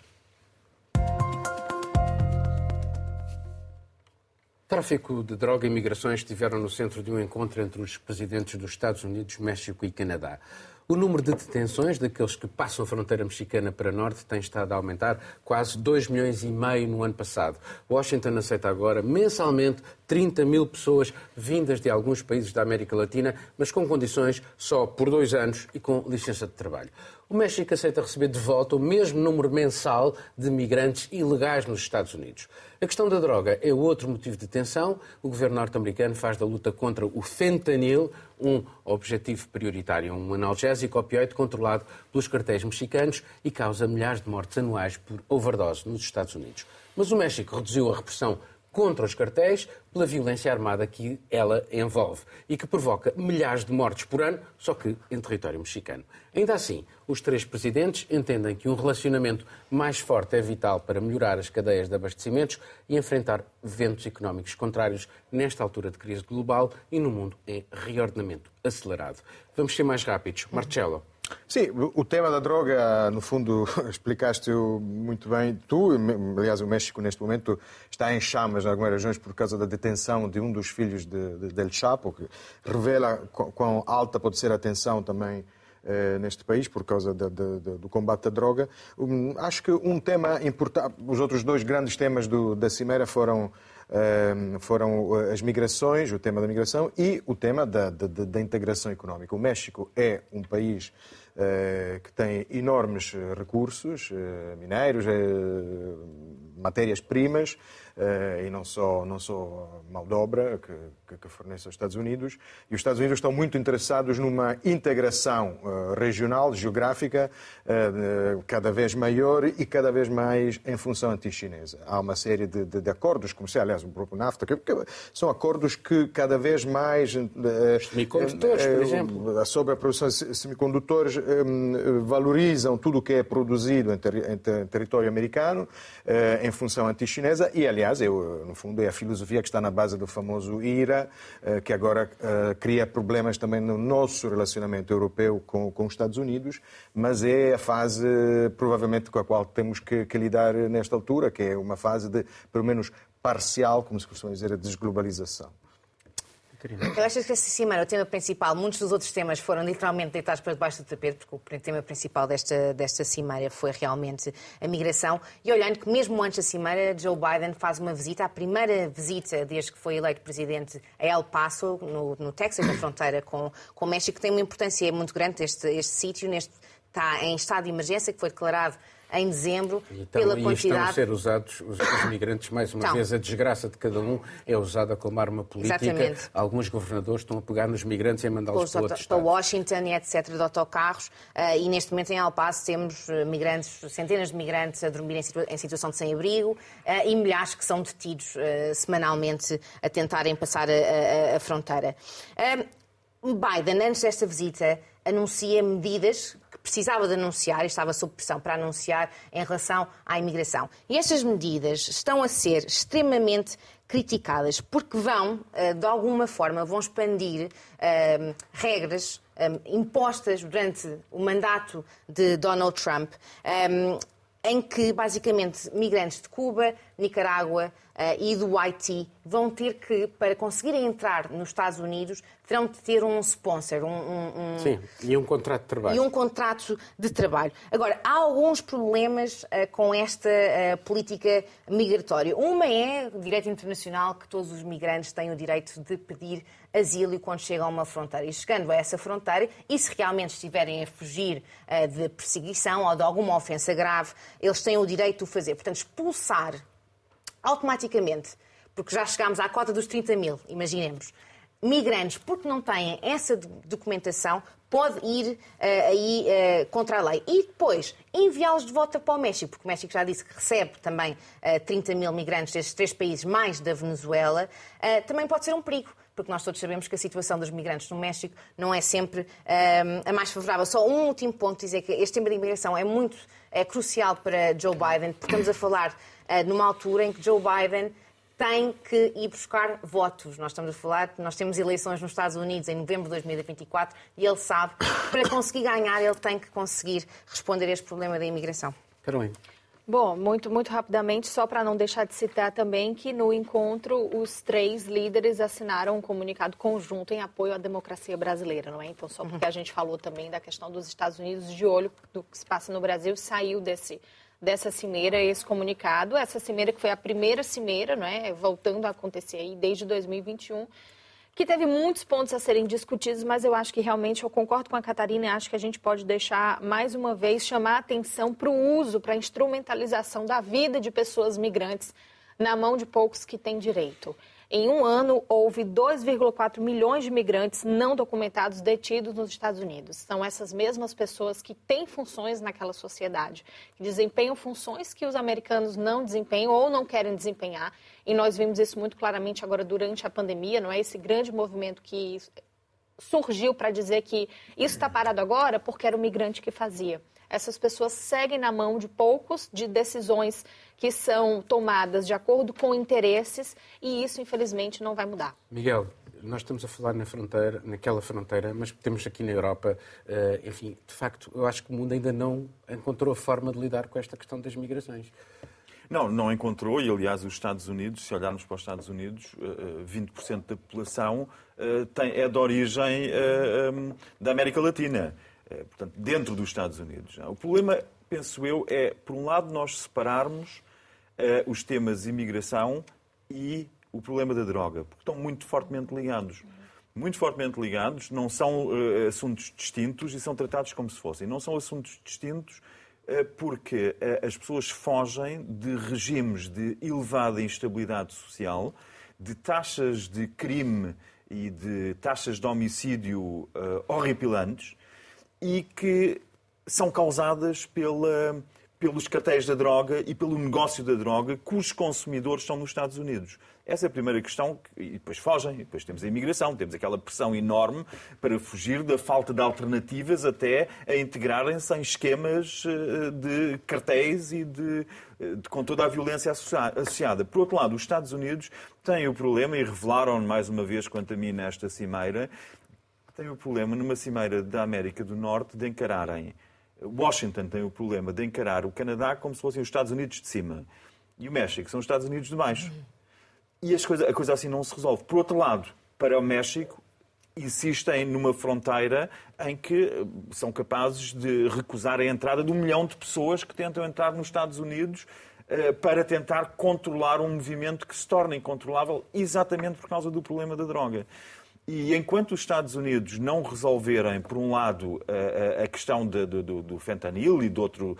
[SPEAKER 1] Tráfico de droga e migrações estiveram no centro de um encontro entre os presidentes dos Estados Unidos, México e Canadá. O número de detenções daqueles que passam a fronteira mexicana para norte tem estado a aumentar quase 2 milhões e meio no ano passado. Washington aceita agora mensalmente 30 mil pessoas vindas de alguns países da América Latina, mas com condições só por dois anos e com licença de trabalho. O México aceita receber de volta o mesmo número mensal de migrantes ilegais nos Estados Unidos. A questão da droga é outro motivo de tensão. O governo norte-americano faz da luta contra o fentanil um objetivo prioritário, um analgésico opioide controlado pelos cartéis mexicanos e causa milhares de mortes anuais por overdose nos Estados Unidos. Mas o México reduziu a repressão contra os cartéis pela violência armada que ela envolve e que provoca milhares de mortes por ano, só que em território mexicano. Ainda assim, os três presidentes entendem que um relacionamento mais forte é vital para melhorar as cadeias de abastecimentos e enfrentar ventos económicos contrários nesta altura de crise global e no mundo em reordenamento acelerado. Vamos ser mais rápidos. Marcelo.
[SPEAKER 5] Sim, o tema da droga, no fundo, explicaste muito bem. Tu, aliás, o México neste momento está em chamas em algumas regiões por causa da detenção de um dos filhos de, de, del Chapo, que revela quão alta pode ser a tensão também eh, neste país por causa de, do combate à droga. Um, acho que um tema importante, os outros dois grandes temas do, da Cimeira foram foram as migrações, o tema da migração e o tema da, da, da integração económica. O México é um país que tem enormes recursos, minérios, matérias-primas, e não só, não só mão de obra que, que, fornece aos Estados Unidos. E os Estados Unidos estão muito interessados numa integração regional, geográfica, cada vez maior e cada vez mais em função anti-chinesa. Há uma série de, de, de, acordos comerciais, aliás, o próprio NAFTA, que, que, são acordos que cada vez mais.
[SPEAKER 1] Semicondutores, por exemplo.
[SPEAKER 5] Sobre a produção de semicondutores, valorizam tudo o que é produzido em, ter, em território americano, em função anti-chinesa, e, aliás, aliás, eu, no fundo, é a filosofia que está na base do famoso IRA, eh, que agora eh, cria problemas também no nosso relacionamento europeu com, com os Estados Unidos, mas é a fase, provavelmente, com a qual temos que, que lidar nesta altura, que é uma fase de, pelo menos, parcial, como se costuma dizer, a desglobalização.
[SPEAKER 4] Eu acho que essa é o tema principal. Muitos dos outros temas foram literalmente deitados para debaixo do tapete, porque o tema principal desta, desta cimeira foi realmente a migração. E olhando que mesmo antes da cimeira, Joe Biden faz uma visita, a primeira visita desde que foi eleito presidente a El Paso, no, no Texas, na fronteira com, com o México, tem uma importância muito grande este, este sítio, neste, está em estado de emergência, que foi declarado em dezembro,
[SPEAKER 1] então,
[SPEAKER 4] pela
[SPEAKER 1] e
[SPEAKER 4] quantidade...
[SPEAKER 1] estão a ser usados os, os migrantes, mais uma então, vez, a desgraça de cada um é usada como arma política. Exatamente. Alguns governadores estão a pegar nos migrantes e a mandá-los para
[SPEAKER 4] Para Washington e etc., de autocarros, uh, e neste momento em El Paso temos eh, migrantes, centenas de migrantes a dormir em, situa em situação de sem-abrigo uh, e milhares que são detidos uh, semanalmente a tentarem passar a, a, a fronteira. Biden, antes desta visita, anuncia medidas precisava de anunciar e estava sob pressão para anunciar em relação à imigração. E estas medidas estão a ser extremamente criticadas porque vão, eh, de alguma forma, vão expandir uh, regras um, impostas durante o mandato de Donald Trump, um, em que basicamente migrantes de Cuba, Nicarágua uh, e do Haiti vão ter que, para conseguirem entrar nos Estados Unidos, terão de ter um sponsor. Um, um,
[SPEAKER 1] um... Sim, e um contrato de trabalho.
[SPEAKER 4] E um contrato de trabalho. Agora, há alguns problemas uh, com esta uh, política migratória. Uma é o direito internacional, que todos os migrantes têm o direito de pedir asilo quando chegam a uma fronteira. E chegando a essa fronteira, e se realmente estiverem a fugir uh, de perseguição ou de alguma ofensa grave, eles têm o direito de o fazer. Portanto, expulsar automaticamente, porque já chegámos à cota dos 30 mil, imaginemos, migrantes, porque não têm essa documentação, pode ir uh, aí uh, contra a lei. E depois, enviá-los de volta para o México, porque o México já disse que recebe também uh, 30 mil migrantes destes três países, mais da Venezuela, também pode ser um perigo. Porque nós todos sabemos que a situação dos migrantes no México não é sempre a mais favorável. Só um último ponto, dizer que este tema de imigração é muito é crucial para Joe Biden, porque estamos a falar uh, numa altura em que Joe Biden tem que ir buscar votos. Nós estamos a falar, nós temos eleições nos Estados Unidos em novembro de 2024 e ele sabe que para conseguir ganhar ele tem que conseguir responder a este problema da imigração.
[SPEAKER 1] Carolina.
[SPEAKER 3] Bom, muito, muito rapidamente, só para não deixar de citar também que no encontro os três líderes assinaram um comunicado conjunto em apoio à democracia brasileira, não é? Então, só porque a gente falou também da questão dos Estados Unidos de olho do que se passa no Brasil, saiu desse, dessa cimeira esse comunicado. Essa cimeira que foi a primeira cimeira, não é? Voltando a acontecer aí desde 2021 que teve muitos pontos a serem discutidos, mas eu acho que realmente eu concordo com a Catarina e acho que a gente pode deixar mais uma vez chamar a atenção para o uso, para a instrumentalização da vida de pessoas migrantes na mão de poucos que têm direito. Em um ano, houve 2,4 milhões de migrantes não documentados detidos nos Estados Unidos. São essas mesmas pessoas que têm funções naquela sociedade, que desempenham funções que os americanos não desempenham ou não querem desempenhar. E nós vimos isso muito claramente agora durante a pandemia, não é? Esse grande movimento que surgiu para dizer que isso está parado agora porque era o migrante que fazia essas pessoas seguem na mão de poucos, de decisões que são tomadas de acordo com interesses, e isso, infelizmente, não vai mudar.
[SPEAKER 1] Miguel, nós estamos a falar na fronteira, naquela fronteira, mas temos aqui na Europa, eh, enfim, de facto, eu acho que o mundo ainda não encontrou a forma de lidar com esta questão das migrações.
[SPEAKER 2] Não, não encontrou, e aliás os Estados Unidos, se olharmos para os Estados Unidos, 20% eh, da população eh, é de origem da América Latina. Eh, portanto, dentro dos Estados Unidos. O problema, penso eu, é, por um lado, nós separarmos uh, os temas imigração e o problema da droga, porque estão muito fortemente ligados. muito fortemente ligados, não são uh, assuntos distintos e são tratados como se fossem. Não são assuntos distintos uh, porque uh, as pessoas fogem de regimes de elevada instabilidade social, de taxas de crime e de taxas de homicídio horripilantes e que são causadas pela pelos cartéis da droga e pelo negócio da droga, cujos consumidores são nos Estados Unidos. Essa é a primeira questão, e depois fogem, e depois temos a imigração, temos aquela pressão enorme para fugir da falta de alternativas até a integrarem-se em esquemas eh, de cartéis e de, eh, de, com toda a violência associada. Por outro lado, os Estados Unidos têm o problema, e revelaram mais uma vez, quanto a mim, nesta cimeira, têm o problema, numa cimeira da América do Norte, de encararem Washington tem o problema de encarar o Canadá como se fossem os Estados Unidos de cima e o México são os Estados Unidos de baixo. E as coisa, a coisa assim não se resolve. Por outro lado, para o México, insistem numa fronteira em que eh, são capazes de recusar a entrada de um milhão de pessoas que tentam entrar nos Estados Unidos eh, para tentar controlar um movimento que se torna incontrolável exatamente por causa do problema da droga. E enquanto os Estados Unidos não resolverem, por um lado, a, questão do, do, fentanil e do outro.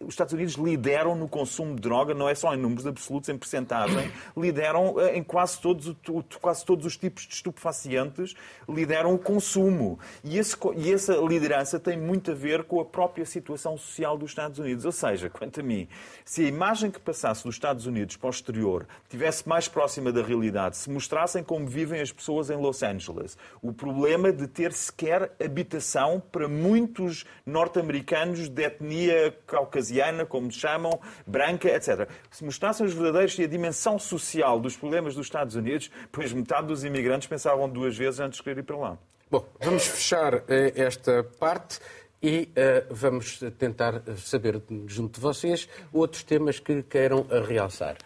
[SPEAKER 2] Os Estados Unidos lideram no consumo de droga, não é só em números absolutos, em percentagem, lideram eh, em quase todos, quase todos os tipos de estupefacientes, lideram o consumo. E, esse, e essa liderança tem muito a ver com a própria situação social dos Estados Unidos. Ou seja, quanto a mim, se a imagem que passasse dos Estados Unidos para o exterior tivesse mais próxima da realidade, se mostrassem como vivem as pessoas em Los Angeles, Angeles. O problema de ter sequer habitação para muitos norte-americanos de etnia caucasiana, como chamam, branca, etc. Se mostrassem os verdadeiros e a dimensão social dos problemas dos Estados Unidos, pois metade dos imigrantes pensavam duas vezes antes de querer ir para lá.
[SPEAKER 1] Bom, vamos fechar eh, esta parte e uh, vamos tentar saber, junto de vocês, outros temas que queiram realçar.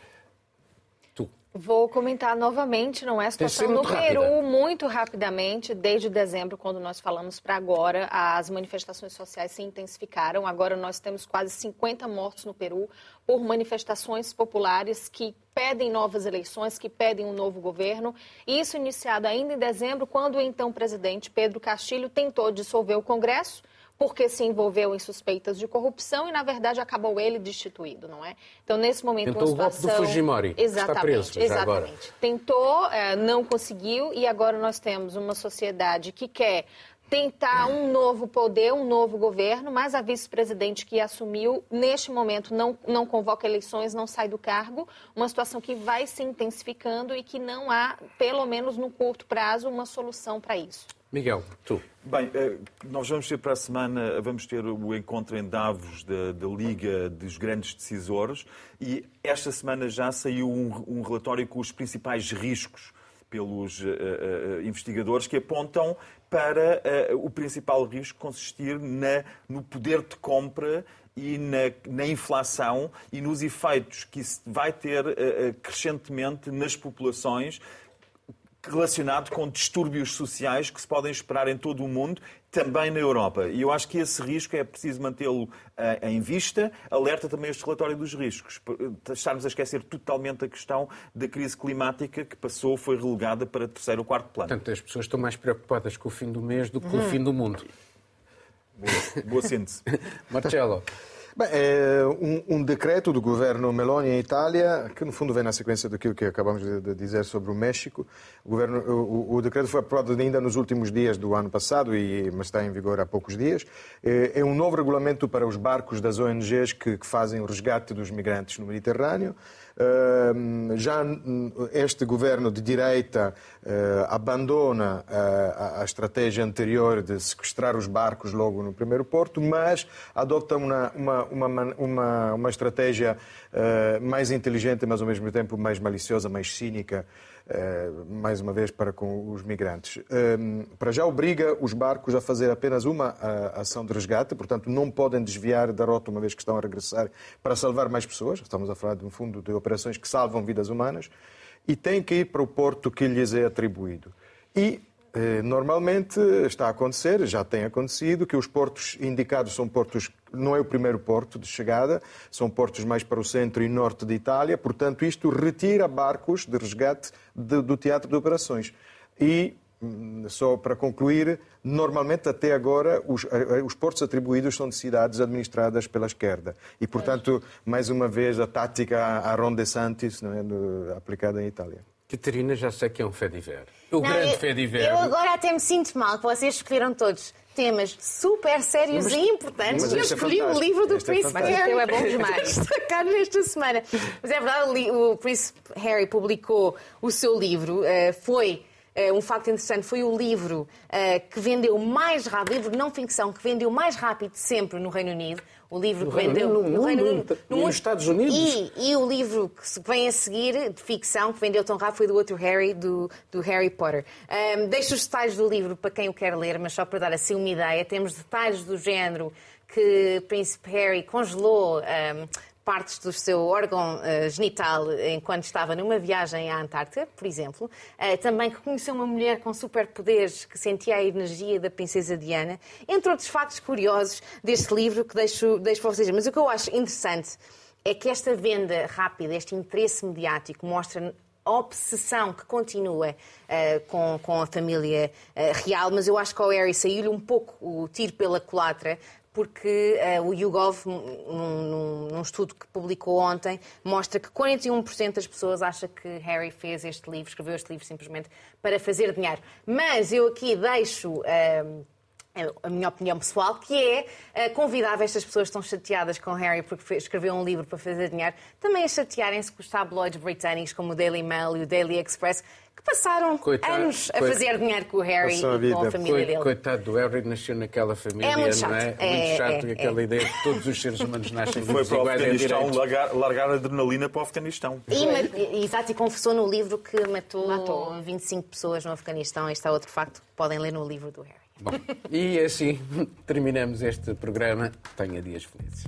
[SPEAKER 3] Vou comentar novamente, não é a situação no Peru, muito rapidamente, desde dezembro, quando nós falamos para agora, as manifestações sociais se intensificaram. Agora nós temos quase 50 mortos no Peru por manifestações populares que pedem novas eleições, que pedem um novo governo. Isso iniciado ainda em dezembro, quando o então presidente Pedro Castilho tentou dissolver o Congresso porque se envolveu em suspeitas de corrupção e, na verdade, acabou ele destituído, não é? Então, nesse momento,
[SPEAKER 1] Tentou uma situação... o golpe do Fujimori,
[SPEAKER 3] exatamente,
[SPEAKER 1] está preso
[SPEAKER 3] exatamente.
[SPEAKER 1] agora.
[SPEAKER 3] Tentou, é, não conseguiu e agora nós temos uma sociedade que quer tentar um novo poder, um novo governo, mas a vice-presidente que assumiu, neste momento, não, não convoca eleições, não sai do cargo, uma situação que vai se intensificando e que não há, pelo menos no curto prazo, uma solução para isso.
[SPEAKER 1] Miguel, tu.
[SPEAKER 2] Bem, eh, nós vamos ter para a semana, vamos ter o encontro em Davos da, da Liga dos Grandes Decisores e esta semana já saiu um, um relatório com os principais riscos pelos uh, uh, investigadores que apontam para uh, o principal risco consistir na, no poder de compra e na, na, inflação e nos efeitos que isso vai ter crescentemente nas populações relacionado com distúrbios sociais que se podem esperar em todo o mundo, também na Europa. E eu acho que esse risco é preciso mantê-lo uh, em vista. Alerta também este relatório dos riscos. Eh, estarmos a esquecer totalmente a questão da crise climática que passou, foi relegada para terceiro ou quarto plano.
[SPEAKER 1] Portanto, as pessoas estão mais preocupadas com o fim do mês do que com o fim do mundo.
[SPEAKER 2] Boa, boa síntese.
[SPEAKER 1] Marcelo.
[SPEAKER 5] Bem, é um, decreto do governo Meloni em Itália, que no fundo vem na sequência daquilo que acabamos de, de dizer sobre o México. O, governo, o, o, decreto foi aprovado ainda nos últimos dias do ano passado, e, mas está em vigor há poucos dias. É, é um novo regulamento para os barcos das ONGs que, que fazem o resgate dos migrantes no Mediterrâneo já este governo de direita eh, abandona eh, a estratégia anterior de sequestrar os barcos logo no primeiro porto, mas adota uma, uma, uma, uma, uma estratégia eh, mais inteligente, mas ao mesmo tempo mais maliciosa, mais cínica mais uma vez para com os migrantes. Ehm, para já obriga os barcos a fazer apenas uma eh, ação de resgate, portanto não podem desviar da rota uma vez que estão a regressar para salvar mais pessoas. Estamos a falar de um fundo de operações que salvam vidas humanas e têm que ir para o porto que lhes é atribuído. E eh, Normalmente está a acontecer, já tem acontecido, que os portos indicados são portos, não é o primeiro porto de chegada, são portos mais para o centro e norte de Itália, portanto, isto retira barcos de resgate de, do teatro de operações. E hum, só para concluir, normalmente até agora os, os portos atribuídos são de cidades administradas pela esquerda. E, portanto, mais uma vez, a tática a Ron DeSantis não é, aplicada em Itália.
[SPEAKER 1] Catarina, já sei que é um fediver. O não, grande
[SPEAKER 4] eu,
[SPEAKER 1] fediver.
[SPEAKER 4] Eu agora até me sinto mal que vocês escolheram todos temas super sérios mas, e importantes. Eu é escolhi é o livro do este Príncipe é Harry.
[SPEAKER 3] é bom demais.
[SPEAKER 4] destacar nesta semana. Mas é verdade, o Príncipe Harry publicou o seu livro. Eh, foi um facto interessante foi o livro uh, que vendeu mais rápido, livro de não ficção, que vendeu mais rápido sempre no Reino Unido. O livro
[SPEAKER 1] no
[SPEAKER 4] que vendeu
[SPEAKER 1] no, no, Reino Unido, no, nos Estados Unidos.
[SPEAKER 4] E, e, o livro que vem a seguir, de ficção, que vendeu tão rápido, foi do outro Harry, do, do Harry Potter. Um, deixo os detalhes do livro para quem o quer ler, mas só para dar assim uma ideia. Temos detalhes do género que Príncipe Harry congelou. Um, partes do seu órgão uh, genital enquanto estava numa viagem à Antártida, por exemplo. Uh, também que conheceu uma mulher com superpoderes que sentia a energia da princesa Diana. Entre outros factos curiosos deste livro que deixo, deixo para vocês. Mas o que eu acho interessante é que esta venda rápida, este interesse mediático, mostra a obsessão que continua uh, com, com a família uh, real, mas eu acho que ao Harry saiu-lhe um pouco o tiro pela culatra, porque uh, o YouGov, num, num, estudo que publicou ontem, mostra que 41% das pessoas acha que Harry fez este livro, escreveu este livro simplesmente para fazer dinheiro. Mas eu aqui deixo. Uh, a minha opinião pessoal, que é uh, convidar estas pessoas que estão chateadas com Harry porque escreveu um livro para fazer dinheiro, também a chatearem-se com os tabloides britânicos como o Daily Mail e o Daily Express, que passaram coitado, anos a fazer dinheiro com o Harry e com a família dele.
[SPEAKER 1] Coitado do Harry, nasceu naquela família,
[SPEAKER 4] é muito chato.
[SPEAKER 1] não é? é muito chato é, aquela é. ideia de todos os seres humanos nascem
[SPEAKER 2] Foi para o Afeganistão largar, largar a adrenalina para o Afeganistão.
[SPEAKER 4] E, exato, e confessou no livro que matou, matou 25 pessoas no Afeganistão. Este é outro facto que podem ler no livro do Harry.
[SPEAKER 1] Bom, e assim terminamos este programa. Tenha dias felizes.